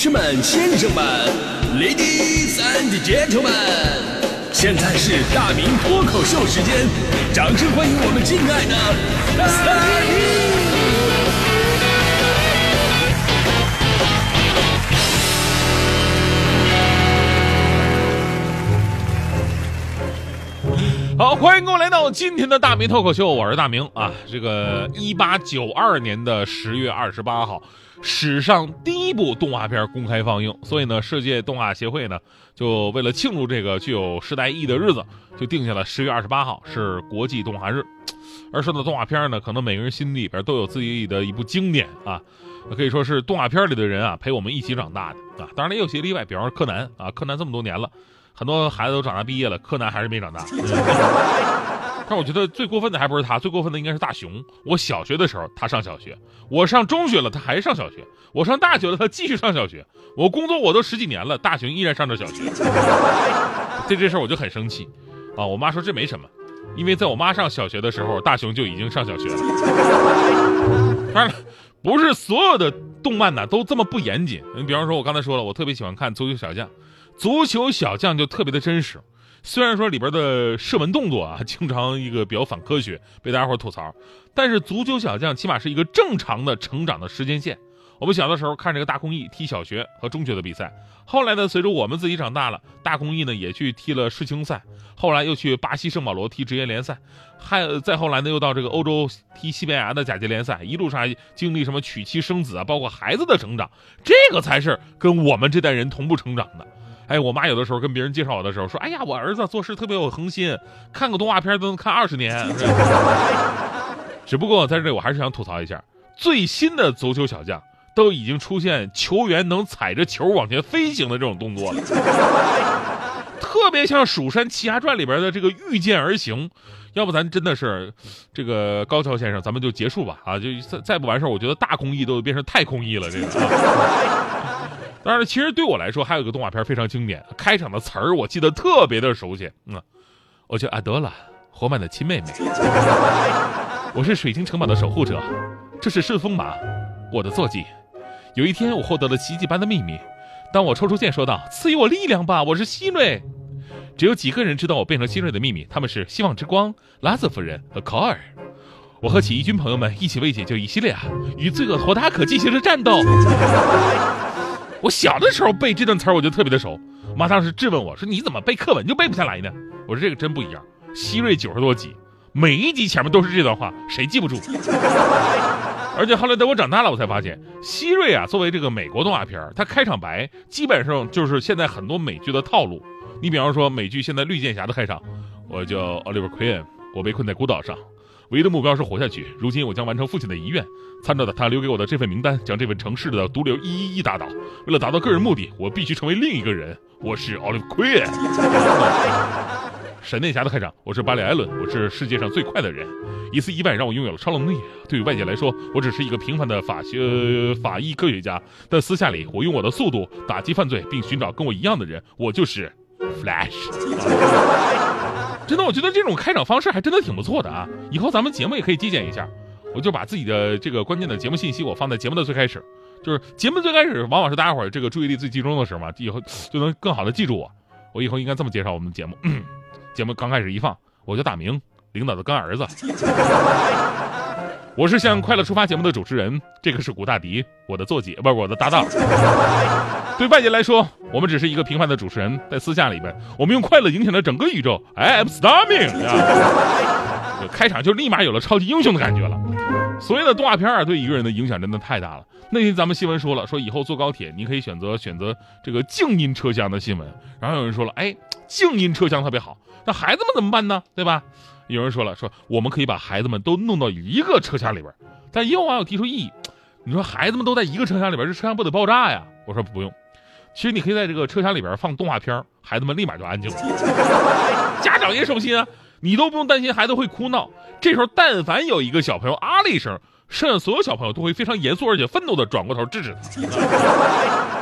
士们、先生们，Ladies and Gentlemen，现在是大明脱口秀时间，掌声欢迎我们敬爱的大明！好，欢迎各位来到今天的大明脱口秀，我是大明啊。这个一八九二年的十月二十八号，史上第一部动画片公开放映，所以呢，世界动画协会呢，就为了庆祝这个具有时代意义的日子，就定下了十月二十八号是国际动画日。而说到动画片呢，可能每个人心里边都有自己的一部经典啊，可以说是动画片里的人啊陪我们一起长大的啊。当然也有些例外，比方说柯南啊，柯南这么多年了。很多孩子都长大毕业了，柯南还是没长大。但我觉得最过分的还不是他，最过分的应该是大雄。我小学的时候他上小学，我上中学了他还上小学，我上大学了他继续上小学，我工作我都十几年了，大雄依然上着小学。对这事儿我就很生气啊！我妈说这没什么，因为在我妈上小学的时候，大雄就已经上小学了。当然，不是所有的动漫呢都这么不严谨。你比方说，我刚才说了，我特别喜欢看《足球小将》。足球小将就特别的真实，虽然说里边的射门动作啊，经常一个比较反科学，被大家伙吐槽，但是足球小将起码是一个正常的成长的时间线。我们小的时候看这个大空翼踢小学和中学的比赛，后来呢，随着我们自己长大了，大空翼呢也去踢了世青赛，后来又去巴西圣保罗踢职业联赛，还再后来呢又到这个欧洲踢西班牙的甲级联赛，一路上经历什么娶妻生子啊，包括孩子的成长，这个才是跟我们这代人同步成长的。哎，我妈有的时候跟别人介绍我的时候说：“哎呀，我儿子做事特别有恒心，看个动画片都能看二十年。”只不过在这里，我还是想吐槽一下，最新的足球小将都已经出现球员能踩着球往前飞行的这种动作了，特别像《蜀山奇侠传》里边的这个御剑而行。要不咱真的是这个高桥先生，咱们就结束吧啊！就再再不完事儿，我觉得大空翼都变成太空翼了，这个。但是，其实对我来说，还有一个动画片非常经典，开场的词儿我记得特别的熟悉。嗯，我叫阿德拉，活曼的亲妹妹。我是水晶城堡的守护者，这是顺风马，我的坐骑。有一天，我获得了奇迹般的秘密。当我抽出剑说道：“赐予我力量吧，我是希瑞。”只有几个人知道我变成希瑞的秘密，他们是希望之光、拉瑟夫人和考尔。我和起义军朋友们一起为解救伊西利亚与罪恶托达可进行着战斗。我小的时候背这段词儿，我就特别的熟。妈当时质问我说：“你怎么背课文就背不下来呢？”我说：“这个真不一样。希瑞九十多集，每一集前面都是这段话，谁记不住？而且后来等我长大了，我才发现，希瑞啊，作为这个美国动画片，它开场白基本上就是现在很多美剧的套路。你比方说美剧现在《绿箭侠》的开场，我叫 Oliver Queen，我被困在孤岛上。唯一的目标是活下去。如今我将完成父亲的遗愿，参照着他留给我的这份名单，将这份城市的毒瘤一一一打倒。为了达到个人目的，我必须成为另一个人。我是 Olive Queen。闪电侠的开场，我是巴里艾伦，我是世界上最快的人。一次意外让我拥有了超能力。对于外界来说，我只是一个平凡的法学法医科学家，但私下里我用我的速度打击犯罪，并寻找跟我一样的人。我就是 Flash。真的，我觉得这种开场方式还真的挺不错的啊！以后咱们节目也可以借鉴一下。我就把自己的这个关键的节目信息，我放在节目的最开始，就是节目最开始，往往是大家伙儿这个注意力最集中的时候嘛，以后就能更好的记住我。我以后应该这么介绍我们节目：节目刚开始一放，我叫大明，领导的干儿子。我是向快乐出发节目的主持人，这个是古大迪，我的坐骑，不是我的搭档。对外界来说，我们只是一个平凡的主持人，在私下里边，我们用快乐影响了整个宇宙。哎，I'm Starming，开场就立马有了超级英雄的感觉了。所谓的动画片啊，对一个人的影响真的太大了。那天咱们新闻说了，说以后坐高铁，你可以选择选择这个静音车厢的新闻。然后有人说了，哎，静音车厢特别好，那孩子们怎么办呢？对吧？有人说了，说我们可以把孩子们都弄到一个车厢里边。但也有网友提出异议，你说孩子们都在一个车厢里边，这车厢不得爆炸呀？我说不用。其实你可以在这个车厢里边放动画片，孩子们立马就安静了，家长也省心啊，你都不用担心孩子会哭闹。这时候但凡有一个小朋友啊了一声，剩下所有小朋友都会非常严肃而且愤怒的转过头制止他。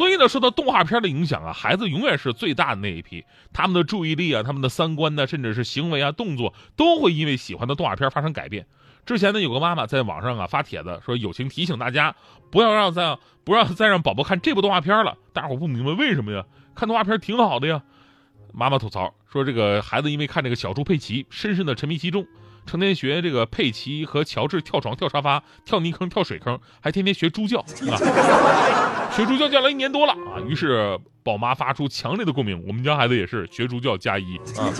所以呢，受到动画片的影响啊，孩子永远是最大的那一批，他们的注意力啊、他们的三观呢，甚至是行为啊、动作，都会因为喜欢的动画片发生改变。之前呢，有个妈妈在网上啊发帖子说，友情提醒大家不要让再不要再让宝宝看这部动画片了。大伙不明白为什么呀？看动画片挺好的呀。妈妈吐槽说，这个孩子因为看这个小猪佩奇，深深的沉迷其中，成天学这个佩奇和乔治跳床、跳沙发、跳泥坑、跳水坑，还天天学猪叫啊。学猪叫叫了一年多了啊。于是宝妈发出强烈的共鸣，我们家孩子也是学猪叫加一啊。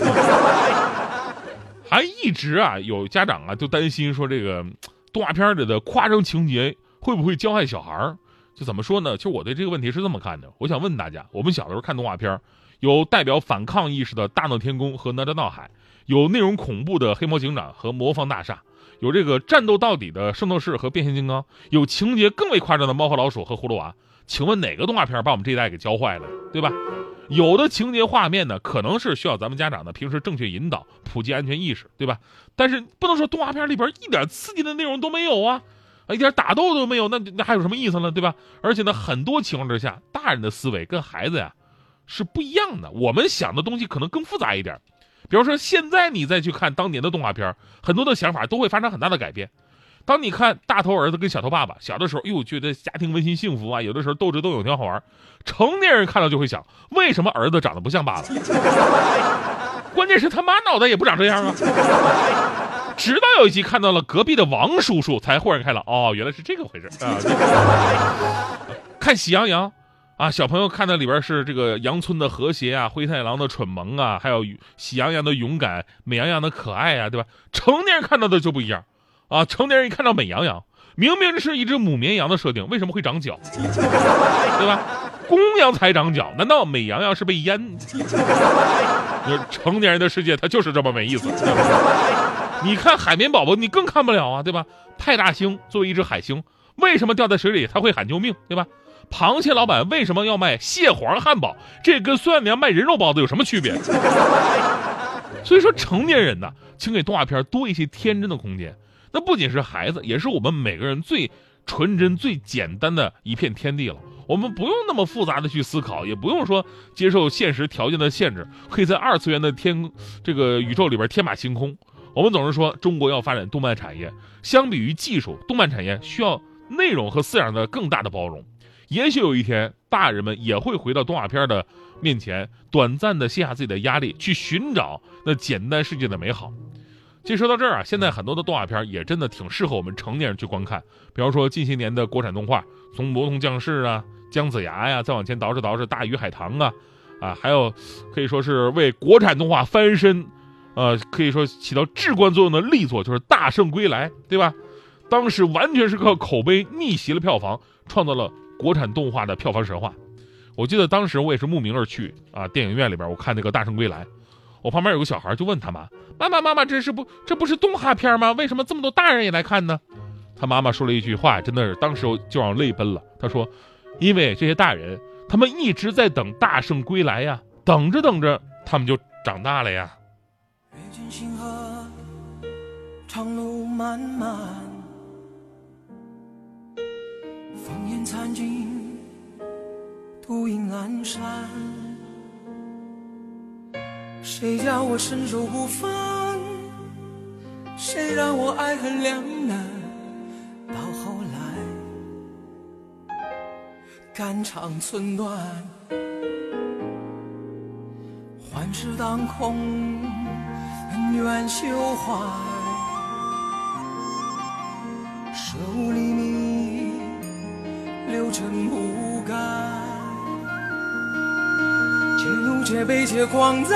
还一直啊，有家长啊就担心说这个动画片里的夸张情节会不会教坏小孩儿？就怎么说呢？其实我对这个问题是这么看的。我想问大家：我们小的时候看动画片，有代表反抗意识的《大闹天宫》和《哪吒闹海》，有内容恐怖的《黑猫警长》和《魔方大厦》，有这个战斗到底的《圣斗士》和《变形金刚》，有情节更为夸张的《猫和老鼠》和《葫芦娃》。请问哪个动画片把我们这一代给教坏了？对吧？有的情节画面呢，可能是需要咱们家长呢平时正确引导，普及安全意识，对吧？但是不能说动画片里边一点刺激的内容都没有啊，一点打斗都没有，那那还有什么意思呢？对吧？而且呢，很多情况之下，大人的思维跟孩子呀是不一样的，我们想的东西可能更复杂一点。比如说，现在你再去看当年的动画片，很多的想法都会发生很大的改变。当你看大头儿子跟小头爸爸小的时候，哟，觉得家庭温馨幸福啊，有的时候斗智斗勇挺好玩。成年人看到就会想，为什么儿子长得不像爸爸？关键是他妈脑袋也不长这样啊。直到有一集看到了隔壁的王叔叔，才豁然开朗，哦，原来是这个回事啊。看喜羊羊啊，小朋友看到里边是这个羊村的和谐啊，灰太狼的蠢萌啊，还有喜羊羊的勇敢，美羊羊的可爱啊，对吧？成年人看到的就不一样。啊！成年人一看到美羊羊，明明是一只母绵羊的设定，为什么会长脚？对吧？公羊才长脚，难道美羊羊是被阉？成年人的世界，它就是这么没意思。你看海绵宝宝，你更看不了啊，对吧？派大星作为一只海星，为什么掉在水里他会喊救命？对吧？螃蟹老板为什么要卖蟹黄汉堡？这跟孙二娘卖人肉包子有什么区别？所以说，成年人呢，请给动画片多一些天真的空间。那不仅是孩子，也是我们每个人最纯真、最简单的一片天地了。我们不用那么复杂的去思考，也不用说接受现实条件的限制，可以在二次元的天这个宇宙里边天马行空。我们总是说中国要发展动漫产业，相比于技术，动漫产业需要内容和饲养的更大的包容。也许有一天，大人们也会回到动画片的面前，短暂的卸下自己的压力，去寻找那简单世界的美好。其实说到这儿啊，现在很多的动画片也真的挺适合我们成年人去观看。比方说近些年的国产动画，从《魔童降世》啊、姜子牙呀，再往前倒饬倒饬《大鱼海棠》啊，啊，还有可以说是为国产动画翻身，呃，可以说起到至关作用的力作，就是《大圣归来》，对吧？当时完全是靠口碑逆袭了票房，创造了国产动画的票房神话。我记得当时我也是慕名而去啊，电影院里边我看那个《大圣归来》。我旁边有个小孩就问他妈：“妈妈，妈妈，这是不这不是动画片吗？为什么这么多大人也来看呢？”他妈妈说了一句话，真的是当时就让泪奔了。他说：“因为这些大人，他们一直在等大圣归来呀，等着等着，他们就长大了呀。”长路漫漫，烟残尽，独影阑珊。谁叫我身手不凡？谁让我爱恨两难？到后来，肝肠寸断，幻世当空，恩怨休怀，舍吾厘米，尘不改，且怒且悲且狂哉。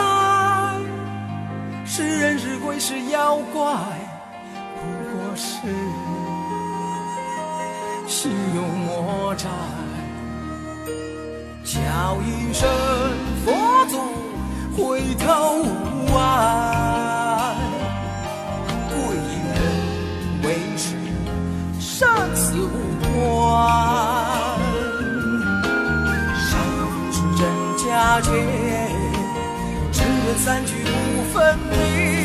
是人是鬼是妖怪，不过是心有魔债。叫一声佛祖回头望，贵人为师生死无关。结，只愿三聚不分离。